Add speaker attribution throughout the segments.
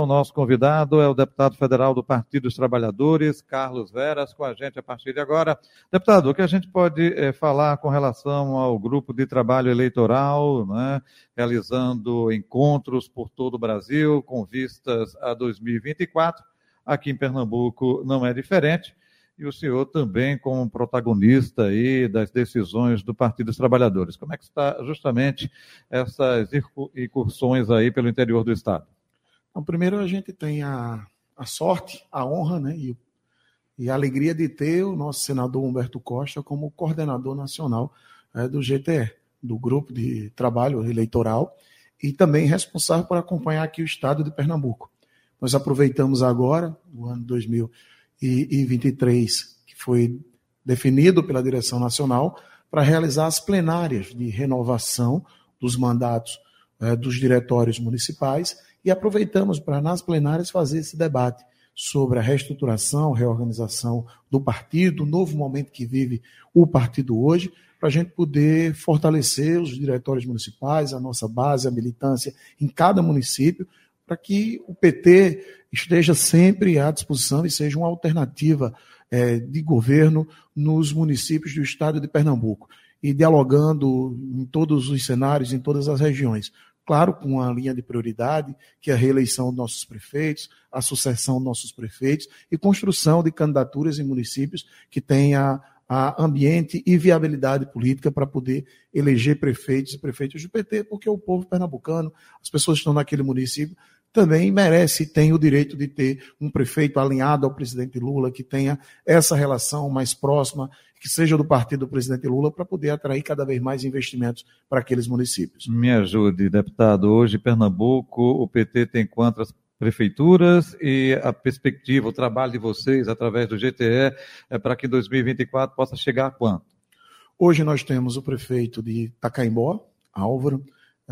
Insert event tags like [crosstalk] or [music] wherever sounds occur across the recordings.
Speaker 1: O nosso convidado é o deputado federal do Partido dos Trabalhadores, Carlos Veras, com a gente a partir de agora. Deputado, o que a gente pode é, falar com relação ao grupo de trabalho eleitoral, né, realizando encontros por todo o Brasil com vistas a 2024? Aqui em Pernambuco não é diferente. E o senhor também como protagonista aí das decisões do Partido dos Trabalhadores. Como é que está justamente essas incursões aí pelo interior do Estado?
Speaker 2: Então, primeiro a gente tem a, a sorte, a honra né, e, e, a alegria de ter o nosso senador Humberto Costa como coordenador nacional é, do GTE, do Grupo de Trabalho Eleitoral, e também responsável por acompanhar aqui o estado de Pernambuco. Nós aproveitamos agora, o ano 2023, que foi definido pela direção nacional, para realizar as plenárias de renovação dos mandatos é, dos diretórios municipais e aproveitamos para, nas plenárias, fazer esse debate sobre a reestruturação, reorganização do partido, o novo momento que vive o partido hoje, para a gente poder fortalecer os diretórios municipais, a nossa base, a militância em cada município, para que o PT esteja sempre à disposição e seja uma alternativa é, de governo nos municípios do estado de Pernambuco. E dialogando em todos os cenários, em todas as regiões claro, com a linha de prioridade, que é a reeleição dos nossos prefeitos, a sucessão dos nossos prefeitos e construção de candidaturas em municípios que tenha a ambiente e viabilidade política para poder eleger prefeitos e prefeitos do PT, porque o povo pernambucano, as pessoas que estão naquele município, também merece e tem o direito de ter um prefeito alinhado ao presidente Lula, que tenha essa relação mais próxima, que seja do partido do presidente Lula, para poder atrair cada vez mais investimentos para aqueles municípios.
Speaker 1: Me ajude, deputado. Hoje, Pernambuco, o PT tem quantas prefeituras e a perspectiva, o trabalho de vocês através do GTE é para que 2024 possa chegar a quanto?
Speaker 2: Hoje nós temos o prefeito de Tacaimbó, Álvaro,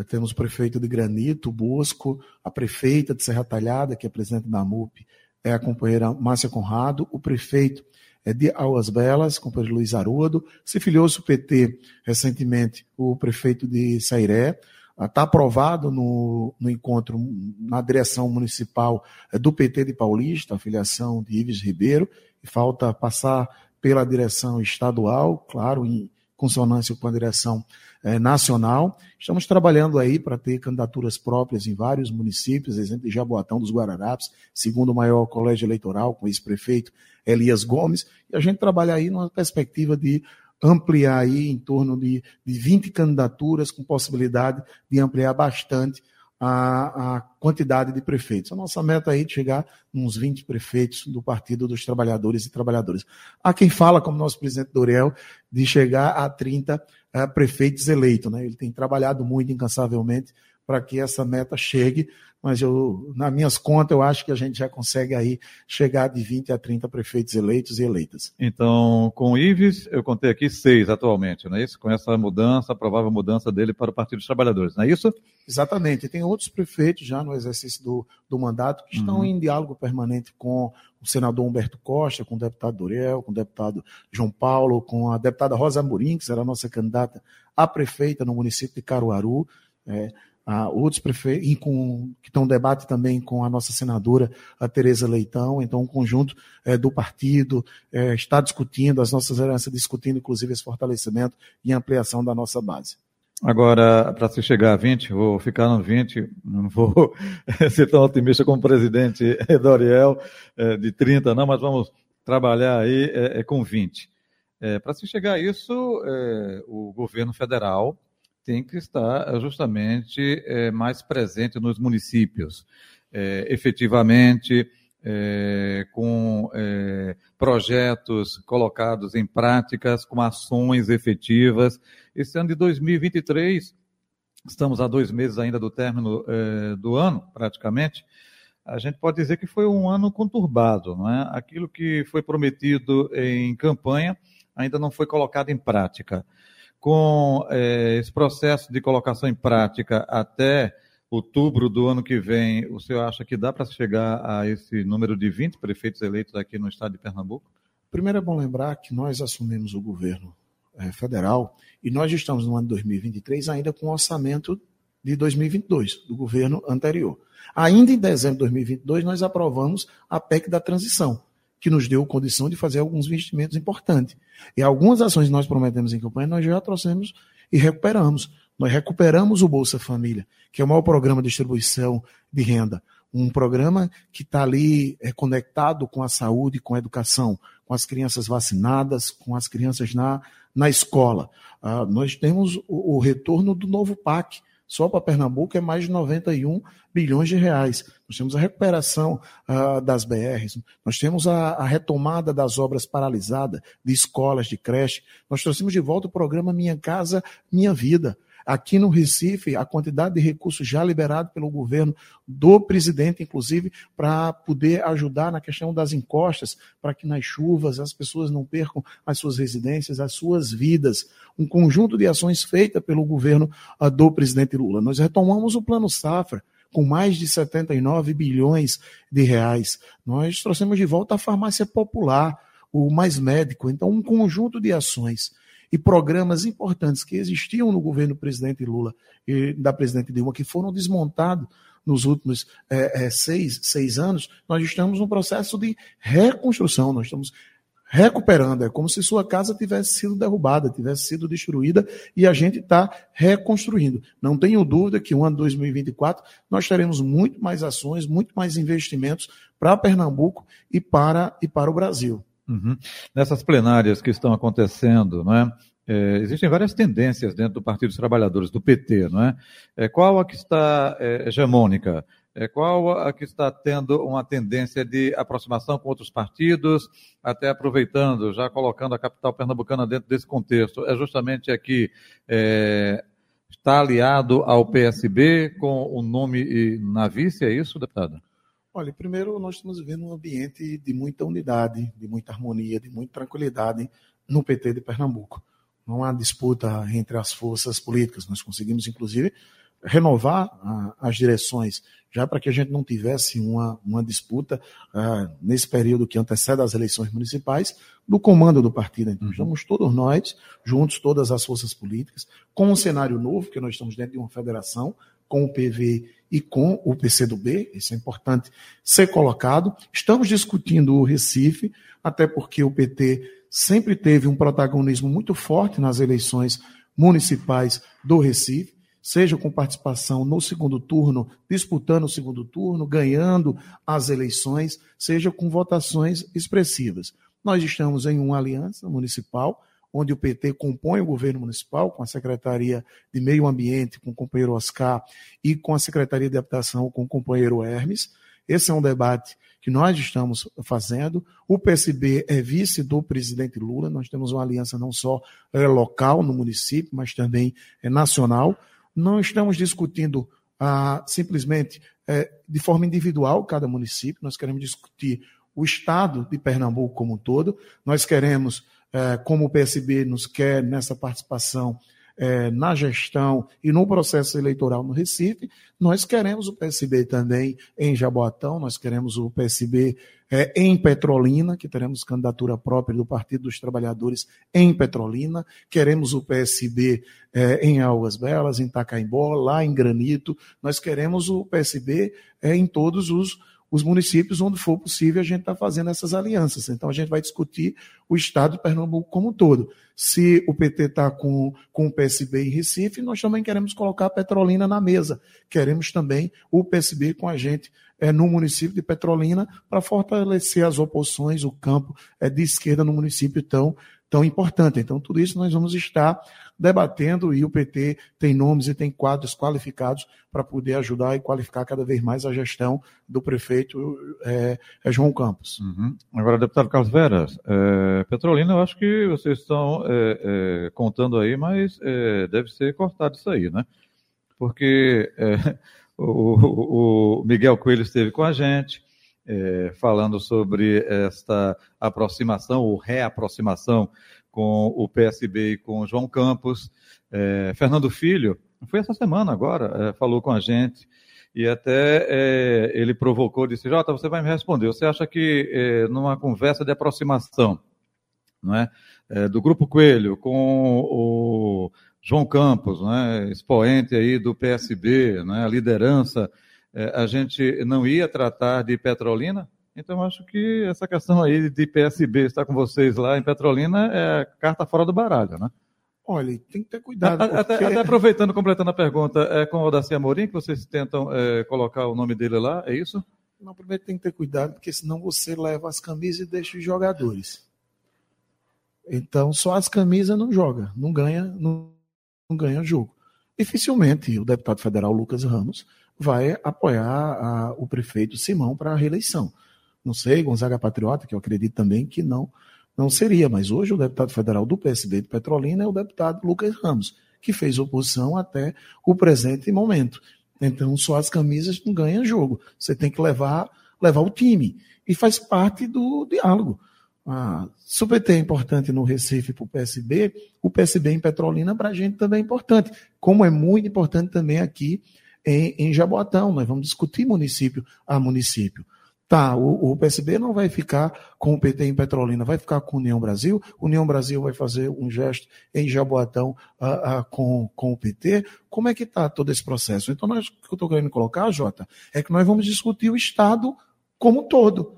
Speaker 2: temos o prefeito de Granito, Bosco, a prefeita de Serra Talhada, que é presidente da MUP, é a companheira Márcia Conrado, o prefeito de Aulas Belas, companheiro Luiz Arudo, se filiou-se o PT recentemente, o prefeito de Sairé, está aprovado no, no encontro na direção municipal é, do PT de Paulista, a filiação de Ives Ribeiro, e falta passar pela direção estadual, claro, em consonância com a direção é, nacional. Estamos trabalhando aí para ter candidaturas próprias em vários municípios, exemplo de Jaboatão dos Guararapes, segundo maior colégio eleitoral, com ex-prefeito Elias Gomes, e a gente trabalha aí numa perspectiva de ampliar aí em torno de, de 20 candidaturas, com possibilidade de ampliar bastante a, a, quantidade de prefeitos. A nossa meta aí é de chegar uns 20 prefeitos do Partido dos Trabalhadores e Trabalhadoras. Há quem fala, como nosso presidente Dorel, de chegar a 30 uh, eh, prefeitos eleitos. Né? Ele tem trabalhado muito incansavelmente para que essa meta chegue, mas eu, nas minhas contas, eu acho que a gente já consegue aí chegar de 20 a 30 prefeitos eleitos e eleitas.
Speaker 1: Então, com o Ives, eu contei aqui seis atualmente, não é isso? Com essa mudança, a provável mudança dele para o Partido dos Trabalhadores, não é isso?
Speaker 2: Exatamente. E tem outros prefeitos já no exercício do, do mandato que estão uhum. em diálogo permanente com o senador Humberto Costa, com o deputado Doriel, com o deputado João Paulo, com a deputada Rosa Amorim, que será a nossa candidata a prefeita no município de Caruaru. É, ah, outros prefeitos, com, que estão em debate também com a nossa senadora, a Tereza Leitão, então um conjunto é, do partido é, está discutindo, as nossas heranças discutindo, inclusive, esse fortalecimento e ampliação da nossa base.
Speaker 1: Agora, para se chegar a 20, vou ficar no 20, não vou [laughs] ser tão otimista como o presidente Doriel, é, de 30, não, mas vamos trabalhar aí é, é com 20. É, para se chegar a isso, o governo federal tem que estar eh, justamente é, mais presente nos municípios, é, efetivamente, é, com projetos colocados em práticas, com ações efetivas. Esse ano de 2023, estamos a dois meses ainda do término do ano, praticamente, a gente pode dizer que foi um ano conturbado, não é? Aquilo que foi prometido em campanha ainda não foi colocado em prática com é, esse processo de colocação em prática até outubro do ano que vem, o senhor acha que dá para chegar a esse número de 20 prefeitos eleitos aqui no estado de Pernambuco?
Speaker 2: Primeiro é bom lembrar que nós assumimos o governo é, federal e nós estamos no ano 2023 ainda com o orçamento de 2022, do governo anterior. Ainda em dezembro de 2022, nós aprovamos a PEC da transição, que nos deu condição de fazer alguns investimentos importantes. E algumas ações que nós prometemos em campanha, nós já trouxemos e recuperamos. Nós recuperamos o Bolsa Família, que é o maior programa de distribuição de renda. Um programa que está ali é, conectado com a saúde, com a educação, com as crianças vacinadas, com as crianças na, na escola. Ah, nós temos o, o retorno do novo PAC, só para Pernambuco é mais de 91 bilhões de reais. Nós temos a recuperação uh, das BRs, nós temos a, a, retomada das obras paralisadas, de escolas, de creche. Nós trouxemos de volta o programa Minha Casa, Minha Vida. Aqui no Recife, a quantidade de recursos já liberados pelo governo do presidente, inclusive, para poder ajudar na questão das encostas, para que nas chuvas as pessoas não percam as suas residências, as suas vidas. Um conjunto de ações feitas pelo governo uh, do presidente Lula. Nós retomamos o Plano Safra com mais de 79 bilhões de reais. Nós trouxemos de volta a farmácia popular, o Mais Médico. Então, um conjunto de ações e programas importantes que existiam no governo do presidente Lula e da presidente Dilma, que foram desmontados nos últimos é, é, seis, seis anos, nós estamos num processo de reconstrução, nós estamos recuperando. É como se sua casa tivesse sido derrubada, tivesse sido destruída e a gente está reconstruindo. Não tenho dúvida que o ano 2024 nós teremos muito mais ações, muito mais investimentos para Pernambuco e para, e para o Brasil.
Speaker 1: Uhum. Nessas plenárias que estão acontecendo, não é? É, existem várias tendências dentro do Partido dos Trabalhadores, do PT, não é? é qual a que está é, hegemônica? É, qual a que está tendo uma tendência de aproximação com outros partidos, até aproveitando, já colocando a capital pernambucana dentro desse contexto? É justamente aqui, é, está aliado ao PSB com o nome na vice, é isso, deputada?
Speaker 2: Olha, primeiro nós estamos vivendo um ambiente de muita unidade, de muita harmonia, de muita tranquilidade no PT de Pernambuco. Não há disputa entre as forças políticas. Nós conseguimos, inclusive, renovar ah, as direções, já para que a gente não tivesse uma, uma disputa ah, nesse período que antecede as eleições municipais, do comando do partido. Então, uhum. estamos todos nós, juntos, todas as forças políticas, com um cenário novo, que nós estamos dentro de uma federação, com o PV e com o PCdoB, isso é importante ser colocado. Estamos discutindo o Recife, até porque o PT sempre teve um protagonismo muito forte nas eleições municipais do Recife, seja com participação no segundo turno, disputando o segundo turno, ganhando as eleições, seja com votações expressivas. Nós estamos em uma aliança municipal onde o PT compõe o governo municipal, com a Secretaria de Meio Ambiente, com o companheiro Oscar, e com a Secretaria de Habitação, com o companheiro Hermes. Esse é um debate que nós estamos fazendo. O PSB é vice do presidente Lula, nós temos uma aliança não só é, local no município, mas também é, nacional. Não estamos discutindo ah, simplesmente é, de forma individual cada município, nós queremos discutir o estado de Pernambuco como um todo, nós queremos é, como o PSB nos quer nessa participação é, na gestão e no processo eleitoral no Recife, nós queremos o PSB também em Jaboatão, nós queremos o PSB é, em Petrolina, que teremos candidatura própria do Partido dos Trabalhadores em Petrolina, queremos o PSB é, em Algas Belas, em Tacaimbó, lá em Granito, nós queremos o PSB é, em todos os os municípios onde for possível a gente está fazendo essas alianças. Então a gente vai discutir o estado de Pernambuco como um todo. Se o PT está com, com o PSB em Recife, nós também queremos colocar a Petrolina na mesa. Queremos também o PSB com a gente é, no município de Petrolina para fortalecer as oposições, o campo é, de esquerda no município tão, tão importante. Então, tudo isso nós vamos estar debatendo e o PT tem nomes e tem quadros qualificados para poder ajudar e qualificar cada vez mais a gestão do prefeito é, é João Campos.
Speaker 1: Uhum. Agora, deputado Carlos Veras, é, Petrolina, eu acho que vocês estão é, é contando aí, mas é, deve ser cortado isso aí, né? Porque [laughs] o, o, Miguel Coelho esteve com a gente, é, falando sobre esta aproximação ou reaproximação com o PSB e com João Campos. É, Fernando Filho foi essa semana agora, é, falou com a gente e até ele provocou, disse, Jota, você vai me responder, você acha que numa conversa de aproximação, não é, do Grupo Coelho com o João Campos, né, expoente aí do PSB, né, a liderança, a gente não ia tratar de Petrolina? Então, acho que essa questão aí de PSB estar com vocês lá em Petrolina é carta fora do baralho, né?
Speaker 2: Olha, tem que ter cuidado.
Speaker 1: Porque... Até, até, aproveitando, completando a pergunta, é com o Odaci Amorim que vocês tentam é, colocar o nome dele lá, é isso?
Speaker 2: Não, primeiro tem que ter cuidado, porque senão você leva as camisas e deixa os jogadores. Então, só as camisas não joga, não ganha, não, não ganha jogo. Dificilmente o deputado federal Lucas Ramos vai apoiar a, o prefeito Simão para a reeleição. Não sei, Gonzaga Patriota, que eu acredito também que não não seria, mas hoje o deputado federal do PSB de Petrolina é o deputado Lucas Ramos, que fez oposição até o presente momento. Então, só as camisas não ganham jogo. Você tem que levar, levar o time. E faz parte do diálogo. Ah, se o PT é importante no Recife para o PSB, o PSB em Petrolina para a gente também é importante. Como é muito importante também aqui em, em Jaboatão. Nós vamos discutir município a município. Tá, o, o, PSB não vai ficar com o PT em Petrolina, vai ficar com a União Brasil. União Brasil vai fazer um gesto em Jaboatão uh, com, com o PT. Como é que está todo esse processo? Então, nós, o que eu estou querendo colocar, Jota, é que nós vamos discutir o Estado como um todo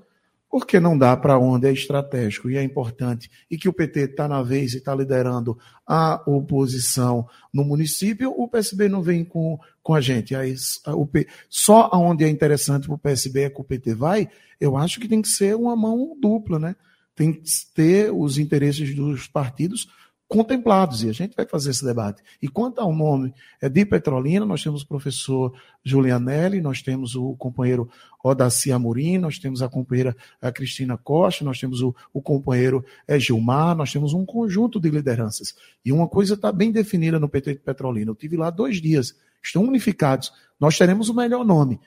Speaker 2: porque não dá para onde é estratégico e é importante, e que o PT está na vez e está liderando a oposição no município, o PSB não vem com, com a gente. Aí, o, só aonde é interessante para o PSB é que o PT vai, eu acho que tem que ser uma mão dupla, né? Tem que ter os interesses dos partidos contemplados, e a gente vai fazer esse debate. E quanto ao nome é de Petrolina, nós temos o professor Julianelli, nós temos o companheiro Odaci Amorim, nós temos a companheira a Cristina Costa, nós temos o, o companheiro é, Gilmar, nós temos um conjunto de lideranças. E uma coisa está bem definida no PT de Petrolina. Eu tive lá dois dias, estão unificados. Nós teremos o melhor nome.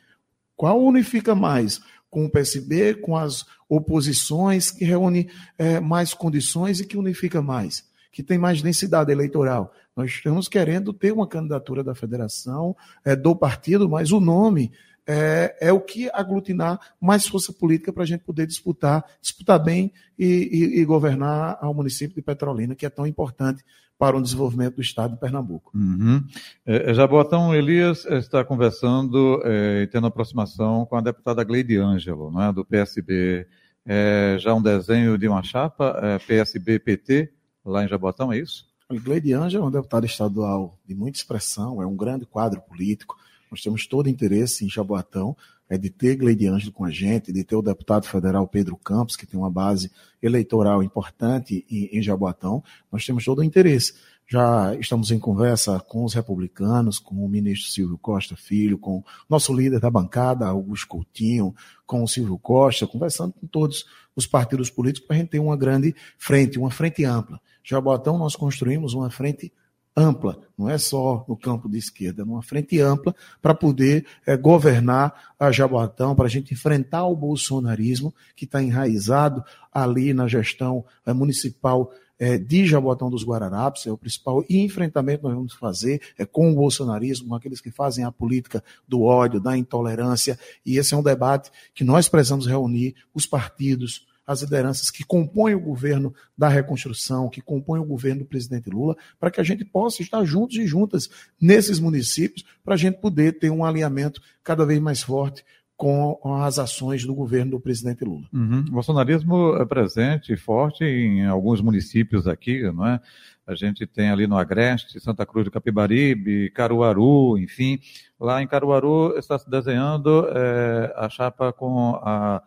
Speaker 2: Qual unifica mais? Com o PSB, com as oposições, que reúne é, mais condições e que unifica mais? Que tem mais densidade eleitoral. Nós estamos querendo ter uma candidatura da federação, é, do partido, mas o nome é, é, o que aglutinar mais força política para a gente poder disputar, disputar bem e, e, e, governar ao município de Petrolina, que é tão importante para o desenvolvimento do estado de Pernambuco.
Speaker 1: Uhum. É, é Jaboatão Elias está conversando é, e tendo aproximação com a deputada Gleide Ângelo, né, do PSB. É, já um desenho de uma chapa, é, PSB-PT, lá em Jabotão, é isso?
Speaker 2: O Gleide é um deputado estadual de muita expressão, é um grande quadro político. Nós temos todo interesse em Jaboatão, é de ter Gleide Ângelo com a gente, de ter o deputado federal Pedro Campos, que tem uma base eleitoral importante em, em Jaboatão. Nós temos todo o interesse. Já estamos em conversa com os republicanos, com o ministro Silvio Costa Filho, com nosso líder da bancada, Augusto Coutinho, com o Silvio Costa, conversando com todos os partidos políticos para a gente ter uma grande frente, uma frente ampla. Jabotão nós construímos uma frente ampla, não é só no campo de esquerda, uma frente ampla para poder é, governar a Jaboatão, para a gente enfrentar o bolsonarismo que está enraizado ali na gestão é, municipal é, de Jabotão dos Guararapes, é o principal enfrentamento que nós vamos fazer é com o bolsonarismo, com aqueles que fazem a política do ódio, da intolerância, e esse é um debate que nós precisamos reunir os partidos, as lideranças que compõem o governo da reconstrução, que compõem o governo do presidente Lula, para que a gente possa estar juntos e juntas nesses municípios, para a gente poder ter um alinhamento cada vez mais forte com as ações do governo do presidente Lula.
Speaker 1: Uhum. O bolsonarismo é presente, forte em alguns municípios aqui, não é? A gente tem ali no Agreste, Santa Cruz do Capibaribe, Caruaru, enfim. Lá em Caruaru está se desenhando é, a chapa com a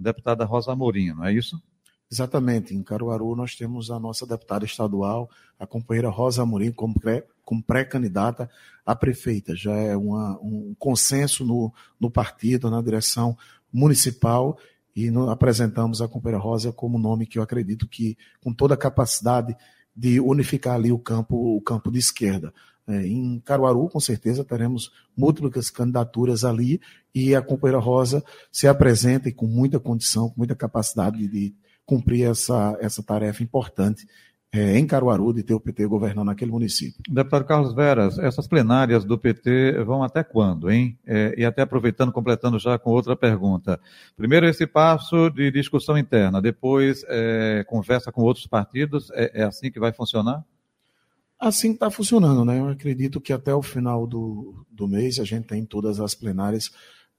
Speaker 1: deputada Rosa Amorim, não é isso?
Speaker 2: Exatamente. Em Caruaru nós temos a nossa deputada estadual, a companheira Rosa Amorim, como pré-candidata a prefeita. Já é uma, um consenso no, no partido, na direção municipal, e apresentamos a companheira Rosa como nome que eu acredito que, com toda a capacidade de unificar ali o campo, o campo de esquerda. É, em Caruaru, com certeza, teremos múltiplas candidaturas ali e a companheira Rosa se apresenta e com muita condição, com muita capacidade de cumprir essa, essa tarefa importante é, em Caruaru de ter o PT governando aquele município.
Speaker 1: Deputado Carlos Veras, essas plenárias do PT vão até quando, hein? É, e até aproveitando, completando já com outra pergunta. Primeiro, esse passo de discussão interna, depois é, conversa com outros partidos, é, é assim que vai funcionar?
Speaker 2: Assim está funcionando, né? Eu acredito que até o final do, do mês a gente tem todas as plenárias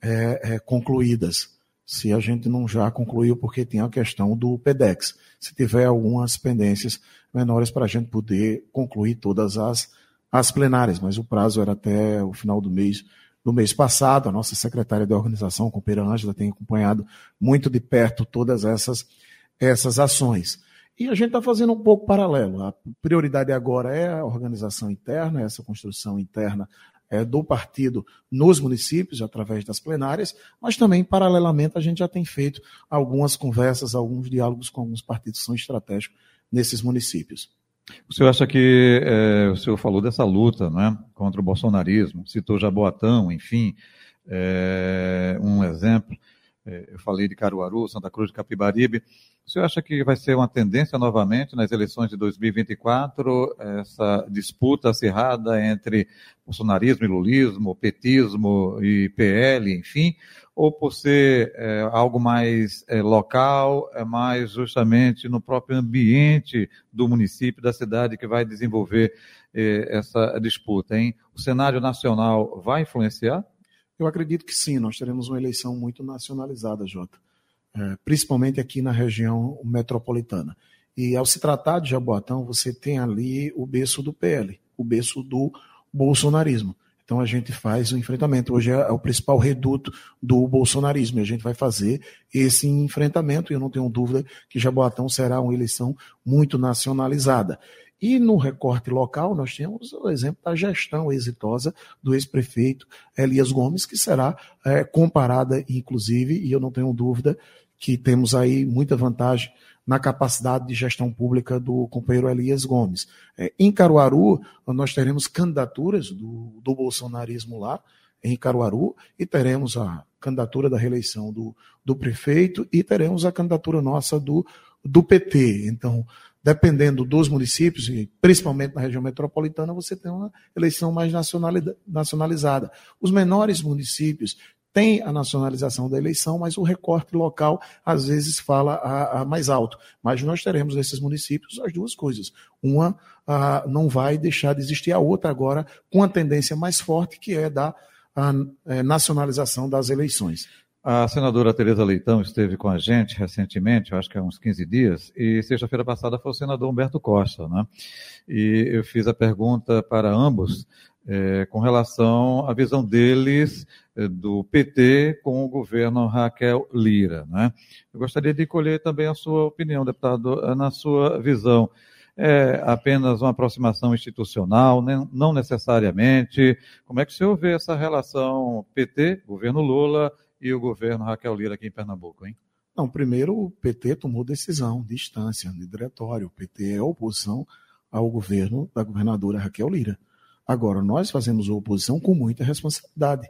Speaker 2: é, é, concluídas se a gente não já concluiu, porque tem a questão do PEDEX. Se tiver algumas pendências menores para a gente poder concluir todas as, as plenárias, mas o prazo era até o final do mês do mês passado. A nossa secretária de organização, a companheira Ângela, tem acompanhado muito de perto todas essas, essas ações. E a gente está fazendo um pouco paralelo. A prioridade agora é a organização interna, essa construção interna é, do partido nos municípios, através das plenárias, mas também, paralelamente, a gente já tem feito algumas conversas, alguns diálogos com alguns partidos que são estratégicos nesses municípios.
Speaker 1: O senhor acha que é, o senhor falou dessa luta né, contra o bolsonarismo, citou Jaboatão, enfim, é, um exemplo. É, eu falei de Caruaru, Santa Cruz de Capibaribe. O senhor acha que vai ser uma tendência novamente nas eleições de 2024, essa disputa acirrada entre bolsonarismo e lulismo, petismo e PL, enfim, ou por ser é, algo mais é, local, é mais justamente no próprio ambiente do município, da cidade, que vai desenvolver é, essa disputa, hein? O cenário nacional vai influenciar?
Speaker 2: Eu acredito que sim, nós teremos uma eleição muito nacionalizada, Jota, é, principalmente aqui na região metropolitana. E ao se tratar de Jaboatão, você tem ali o berço do PL, o berço do bolsonarismo. Então a gente faz o enfrentamento. Hoje é o principal reduto do bolsonarismo e a gente vai fazer esse enfrentamento. E eu não tenho dúvida que Jaboatão será uma eleição muito nacionalizada. E no recorte local, nós temos o exemplo da gestão exitosa do ex-prefeito Elias Gomes, que será é, comparada, inclusive, e eu não tenho dúvida que temos aí muita vantagem na capacidade de gestão pública do companheiro Elias Gomes. É, em Caruaru, nós teremos candidaturas do, do bolsonarismo lá, em Caruaru, e teremos a candidatura da reeleição do, do prefeito e teremos a candidatura nossa do, do PT. Então, dependendo dos municípios, e principalmente na região metropolitana, você tem uma eleição mais nacionalizada. Os menores municípios têm a nacionalização da eleição, mas o recorte local às vezes fala a, a mais alto. Mas nós teremos nesses municípios as duas coisas. Uma a, não vai deixar de existir, a outra agora com a tendência mais forte, que é da a, é, nacionalização das eleições.
Speaker 1: A senadora Tereza Leitão esteve com a gente recentemente, acho que há uns 15 dias, e sexta-feira passada foi o senador Humberto Costa, né? E eu fiz a pergunta para ambos é, com relação à visão deles é, do PT com o governo Raquel Lira, né? Eu gostaria de colher também a sua opinião, deputado, na sua visão. É apenas uma aproximação institucional, não necessariamente. Como é que o senhor vê essa relação PT, governo Lula, e o governo Raquel Lira aqui em Pernambuco, hein?
Speaker 2: Não, primeiro o PT tomou decisão de instância, de diretório. O PT é oposição ao governo da governadora Raquel Lira. Agora, nós fazemos oposição com muita responsabilidade.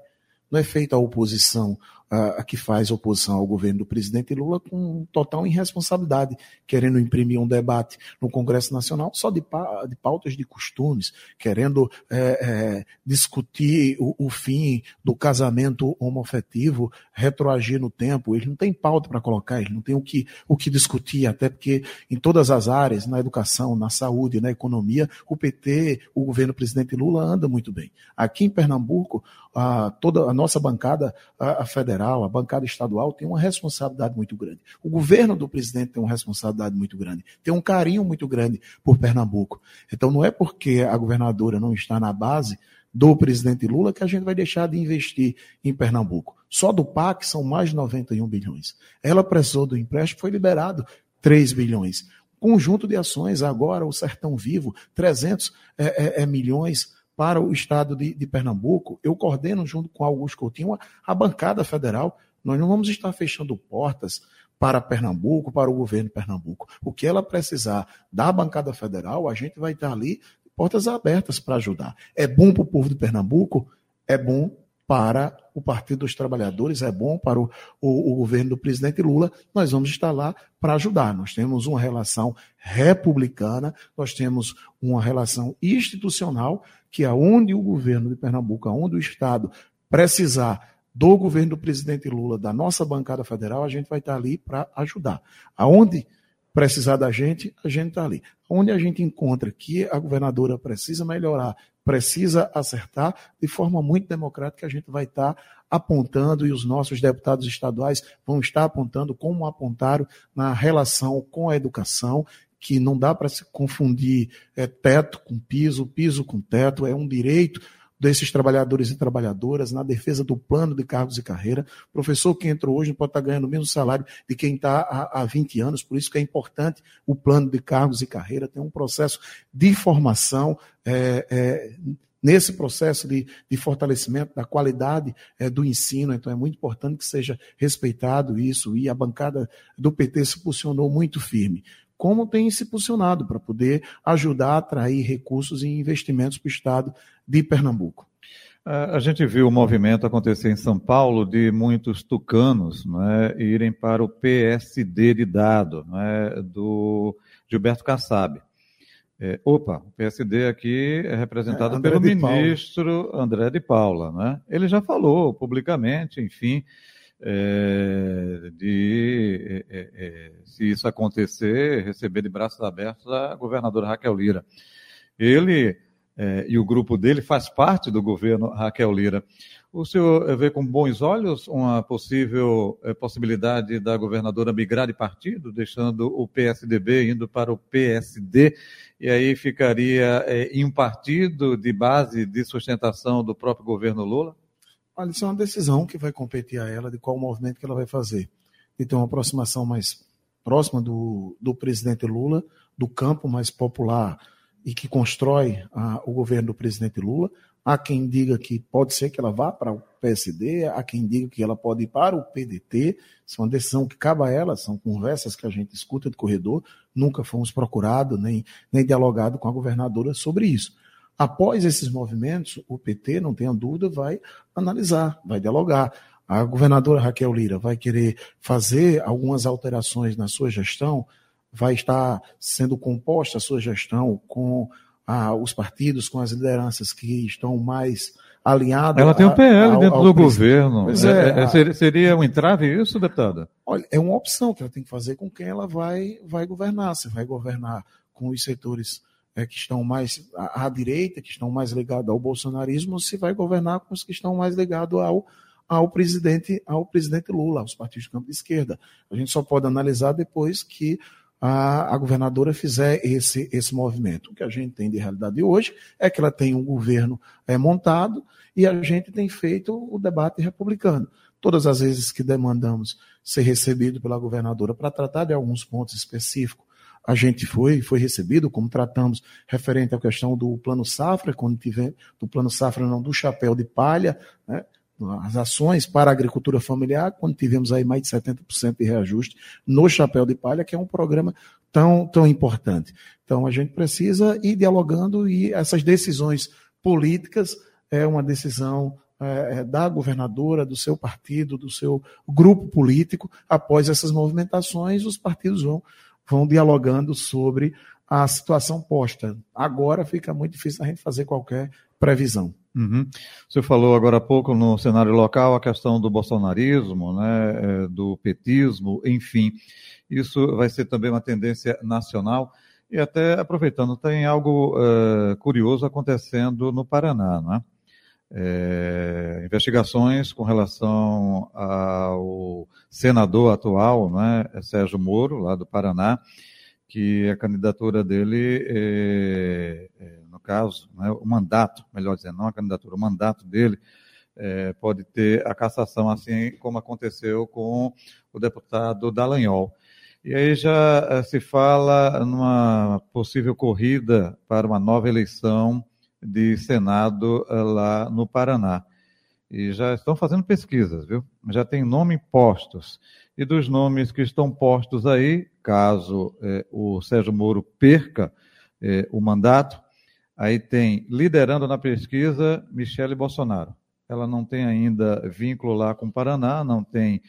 Speaker 2: Não é feita a oposição a, que faz oposição ao governo do presidente Lula com total irresponsabilidade, querendo imprimir um debate no Congresso Nacional só de, de pautas de costumes, querendo é, é, discutir o, o, fim do casamento homoafetivo, retroagir no tempo. Ele não tem pauta para colocar, ele não tem o que, o que discutir, até porque em todas as áreas, na educação, na saúde, na economia, o PT, o governo presidente Lula anda muito bem. Aqui em Pernambuco, a, toda a nossa bancada a, a federal federal, a bancada estadual tem uma responsabilidade muito grande. O governo do presidente tem uma responsabilidade muito grande, tem um carinho muito grande por Pernambuco. Então não é porque a governadora não está na base do presidente Lula que a gente vai deixar de investir em Pernambuco. Só do PAC são mais de 91 bilhões. Ela precisou do empréstimo, foi liberado 3 bilhões. Conjunto de ações, agora o Sertão Vivo, 300 é, é, é milhões para o estado de, de Pernambuco, eu coordeno junto com Augusto Coutinho a, bancada federal. Nós não vamos estar fechando portas para Pernambuco, para o governo de Pernambuco. O que ela precisar da bancada federal, a gente vai estar ali, portas abertas para ajudar. É bom para o povo de Pernambuco, é bom para o Partido dos Trabalhadores, é bom para o, o, o, governo do presidente Lula, nós vamos estar lá para ajudar. Nós temos uma relação republicana, nós temos uma relação institucional, que aonde o governo de Pernambuco, aonde o Estado precisar do governo do presidente Lula, da nossa bancada federal, a gente vai estar ali para ajudar. Aonde precisar da gente, a gente está ali. Onde a gente encontra que a governadora precisa melhorar, precisa acertar, de forma muito democrática, a gente vai estar apontando e os nossos deputados estaduais vão estar apontando como apontaram na relação com a educação, que não dá para se confundir é, teto com piso, piso com teto, é um direito desses trabalhadores e trabalhadoras na defesa do plano de cargos e carreira. O professor que entrou hoje não pode estar ganhando o mesmo salário de quem está há, há 20 anos, por isso que é importante o plano de cargos e carreira, tem um processo de formação. É, é, nesse processo de, de, fortalecimento da qualidade é, do ensino. Então, é muito importante que seja respeitado isso, e a bancada do PT se posicionou muito firme. Como tem se posicionado para poder ajudar a atrair recursos e investimentos para o Estado de Pernambuco.
Speaker 1: A gente viu o movimento acontecer em São Paulo de muitos tucanos né, irem para o PSD de dado né, do Gilberto Kassab. É, opa, o PSD aqui é representado é, pelo ministro Paula. André de Paula. Né? Ele já falou publicamente, enfim, é, de é, é, é se isso acontecer, receber de braços abertos a governadora Raquel Lira. Ele é, e o grupo dele faz parte do governo Raquel Lira. O senhor vê com bons olhos uma possível possibilidade da governadora migrar de partido, deixando o PSDB indo para o PSD, e aí ficaria é, em um partido de base de sustentação do próprio governo Lula?
Speaker 2: Isso é uma decisão que vai competir a ela de qual movimento que ela vai fazer. De ter uma aproximação mais próxima do, do presidente Lula, do campo mais popular e que constrói a, o governo do presidente Lula. Há quem diga que pode ser que ela vá para o PSD, há quem diga que ela pode ir para o PDT. Isso é uma decisão que cabe a ela, são conversas que a gente escuta de corredor. Nunca fomos procurados nem, nem dialogado com a governadora sobre isso. Após esses movimentos, o PT, não tenha dúvida, vai analisar, vai dialogar. A governadora Raquel Lira vai querer fazer algumas alterações na sua gestão, vai estar sendo composta a sua gestão com ah, os partidos, com as lideranças que estão mais alinhadas.
Speaker 1: Ela tem o PL dentro ao do governo. É, é, é, seria um entrave isso, deputada?
Speaker 2: Olha, é uma opção que ela tem que fazer com quem ela vai, vai governar. Se vai governar com os setores é, que estão mais à, direita, que estão mais ligados ao bolsonarismo, se vai governar com os que estão mais ligados ao, ao presidente, ao presidente Lula, aos partidos de campo de esquerda. A gente só pode analisar depois que a, a governadora fizer esse, esse movimento. O que a gente tem de realidade hoje é que ela tem um governo é, montado e a gente tem feito o debate republicano. Todas as vezes que demandamos ser recebido pela governadora para tratar de alguns pontos específicos, a gente foi, foi recebido, como tratamos referente à questão do plano safra, quando tiver, do plano safra não, do chapéu de palha, né? as ações para a agricultura familiar, quando tivemos aí mais de 70% de reajuste no Chapéu de Palha, que é um programa tão, tão importante. Então, a gente precisa ir dialogando e essas decisões políticas é uma decisão é, é da governadora, do seu partido, do seu grupo político. Após essas movimentações, os partidos vão, vão dialogando sobre a situação posta. Agora fica muito difícil a gente fazer qualquer previsão.
Speaker 1: Uhum. Você falou agora há pouco no cenário local a questão do bolsonarismo, né, é, do petismo, enfim. Isso vai ser também uma tendência nacional. E até aproveitando, tem algo uh, curioso acontecendo no Paraná, né? É, investigações com relação ao senador atual, né, Sérgio Moro, lá do Paraná, que a candidatura dele é, é caso, né, o mandato, melhor dizendo, não a candidatura, o mandato dele é, pode ter a cassação, assim como aconteceu com o deputado Dallagnol. E aí já é, se fala numa possível corrida para uma nova eleição de Senado é, lá no Paraná. E já estão fazendo pesquisas, viu? Já tem nome postos. E dos nomes que estão postos aí, caso é, o Sérgio Moro perca é, o mandato, Aí tem, liderando na pesquisa, Michele Bolsonaro. ela não tem ainda vínculo lá com o Paraná, não tem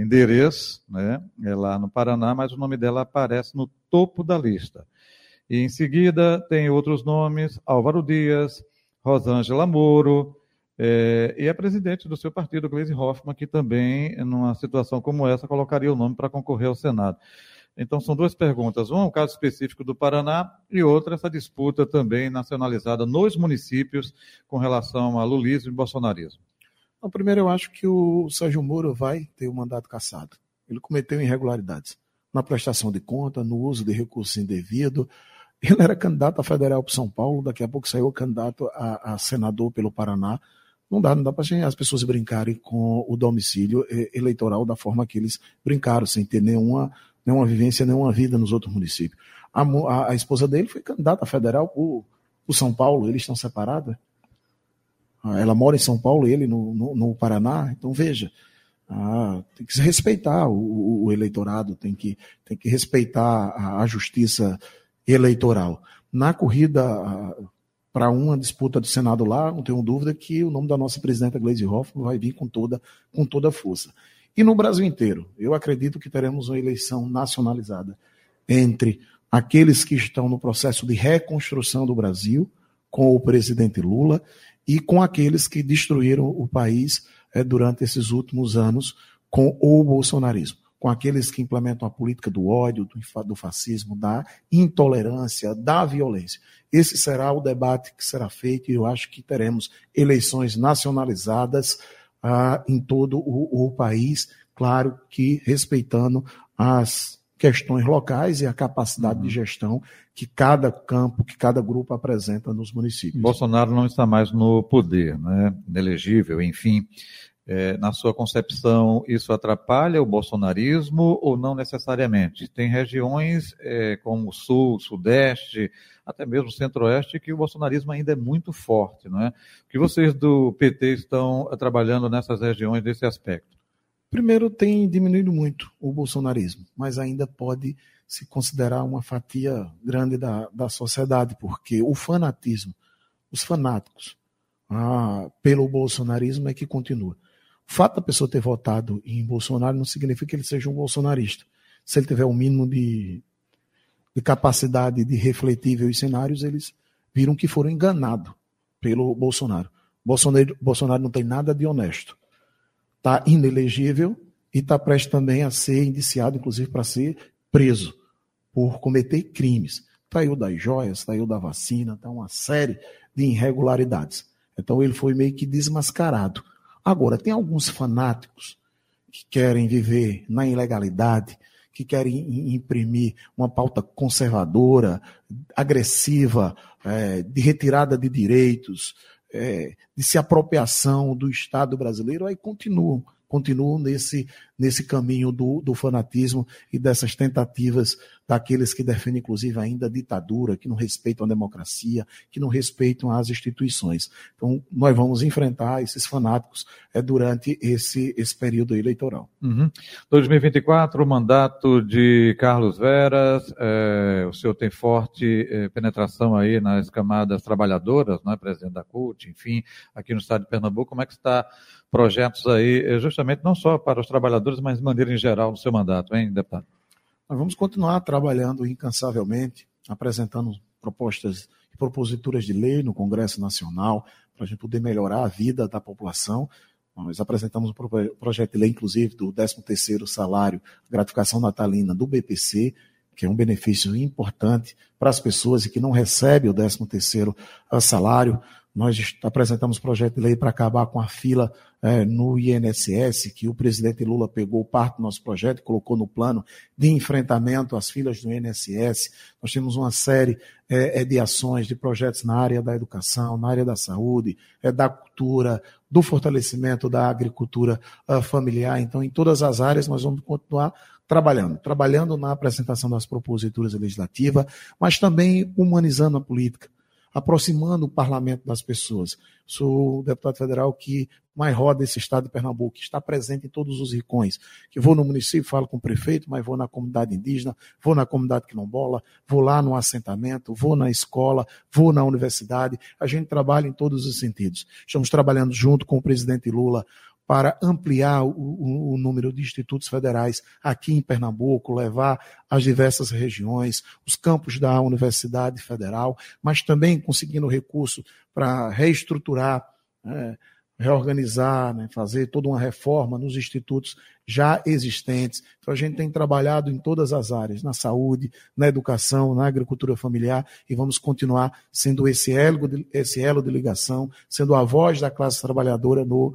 Speaker 1: endereço, né? É lá no Paraná, mas o nome dela aparece no topo da lista. E em seguida tem outros nomes: Álvaro Dias, Rosângela Moro, é, e a presidente do seu partido, Gleisi Hoffmann, que também, numa situação como essa, colocaria o nome para concorrer ao Senado. Então, são duas perguntas. Uma, o caso específico do Paraná, e outra, essa disputa também nacionalizada nos municípios com relação a lulismo e bolsonarismo.
Speaker 2: Não, primeiro, eu acho que o Sérgio Moro vai ter o mandato cassado. Ele cometeu irregularidades na prestação de conta, no uso de recursos indevido. Ele era candidato a federal para São Paulo, daqui a pouco saiu candidato a, a senador pelo Paraná. Não dá, não dá para as pessoas brincarem com o domicílio eleitoral da forma que eles brincaram, sem ter nenhuma nenhuma vivência, nenhuma vida nos outros municípios. A, a, a esposa dele foi candidata federal por São Paulo, eles estão separados. Ah, ela mora em São Paulo, ele no, no, no Paraná. Então, veja, ah, tem que se respeitar o, o, eleitorado, tem que, tem que respeitar a, a justiça eleitoral. Na corrida ah, para uma disputa do Senado lá, não tenho dúvida que o nome da nossa presidenta Gleisi Hoffmann vai vir com toda, com toda a força. E no Brasil inteiro, eu acredito que teremos uma eleição nacionalizada entre aqueles que estão no processo de reconstrução do Brasil, com o presidente Lula, e com aqueles que destruíram o país é, durante esses últimos anos com o bolsonarismo, com aqueles que implementam a política do ódio, do, do fascismo, da intolerância, da violência. Esse será o debate que será feito e eu acho que teremos eleições nacionalizadas ah, em todo o, o país, claro que respeitando as questões locais e a capacidade uhum. de gestão que cada campo, que cada grupo apresenta nos municípios.
Speaker 1: Bolsonaro não está mais no poder, né? Inelegível, enfim. É, na sua concepção, isso atrapalha o bolsonarismo ou não necessariamente? Tem regiões é, como o Sul, Sudeste, até mesmo Centro-Oeste, que o bolsonarismo ainda é muito forte. Não é? O que vocês do PT estão trabalhando nessas regiões desse aspecto?
Speaker 2: Primeiro, tem diminuído muito o bolsonarismo, mas ainda pode se considerar uma fatia grande da, da sociedade, porque o fanatismo, os fanáticos ah, pelo bolsonarismo é que continua. O fato da pessoa ter votado em Bolsonaro não significa que ele seja um bolsonarista. Se ele tiver o um mínimo de, de capacidade de refletir os cenários, eles viram que foram enganados pelo Bolsonaro. Bolsonaro. Bolsonaro não tem nada de honesto. Está inelegível e está prestes também a ser indiciado, inclusive para ser preso por cometer crimes. Traiu das joias, traiu da vacina, tá uma série de irregularidades. Então ele foi meio que desmascarado. Agora, tem alguns fanáticos que querem viver na ilegalidade, que querem imprimir uma pauta conservadora, agressiva, é, de retirada de direitos, é, de se apropriação do Estado brasileiro, aí continuam continuam nesse, nesse caminho do, do fanatismo e dessas tentativas daqueles que defendem, inclusive, ainda a ditadura, que não respeitam a democracia, que não respeitam as instituições. Então, nós vamos enfrentar esses fanáticos é, durante esse, esse período eleitoral.
Speaker 1: Uhum. 2024, o mandato de Carlos Veras, é, o senhor tem forte é, penetração aí nas camadas trabalhadoras, não é, presidente da CUT, enfim, aqui no estado de Pernambuco, como é que está projetos aí, justamente não só para os trabalhadores, mas de maneira em geral no seu mandato, hein, deputado?
Speaker 2: Nós vamos continuar trabalhando incansavelmente, apresentando propostas e proposituras de lei no Congresso Nacional, para a gente poder melhorar a vida da população. Nós apresentamos um projeto de lei, inclusive, do 13º salário, gratificação natalina do BPC, que é um benefício importante para as pessoas e que não recebem o 13º salário. Nós apresentamos projeto de lei para acabar com a fila é, no INSS, que o presidente Lula pegou parte do nosso projeto e colocou no plano de enfrentamento às filas do INSS. Nós temos uma série é, é, de ações, de projetos na área da educação, na área da saúde, é, da cultura, do fortalecimento da agricultura uh, familiar. Então, em todas as áreas, nós vamos continuar trabalhando, trabalhando na apresentação das proposituras legislativas, mas também humanizando a política aproximando o parlamento das pessoas. Sou o deputado federal que mais roda esse estado de Pernambuco, que está presente em todos os rincões. Que vou no município, falo com o prefeito, mas vou na comunidade indígena, vou na comunidade quilombola, vou lá no assentamento, vou na escola, vou na universidade. A gente trabalha em todos os sentidos. Estamos trabalhando junto com o presidente Lula para ampliar o, o, o, número de institutos federais aqui em Pernambuco, levar às diversas regiões, os campos da Universidade Federal, mas também conseguindo recurso para reestruturar, né, reorganizar, né, fazer toda uma reforma nos institutos já existentes. Então a gente tem trabalhado em todas as áreas, na saúde, na educação, na agricultura familiar, e vamos continuar sendo esse elo de, esse elo de ligação, sendo a voz da classe trabalhadora no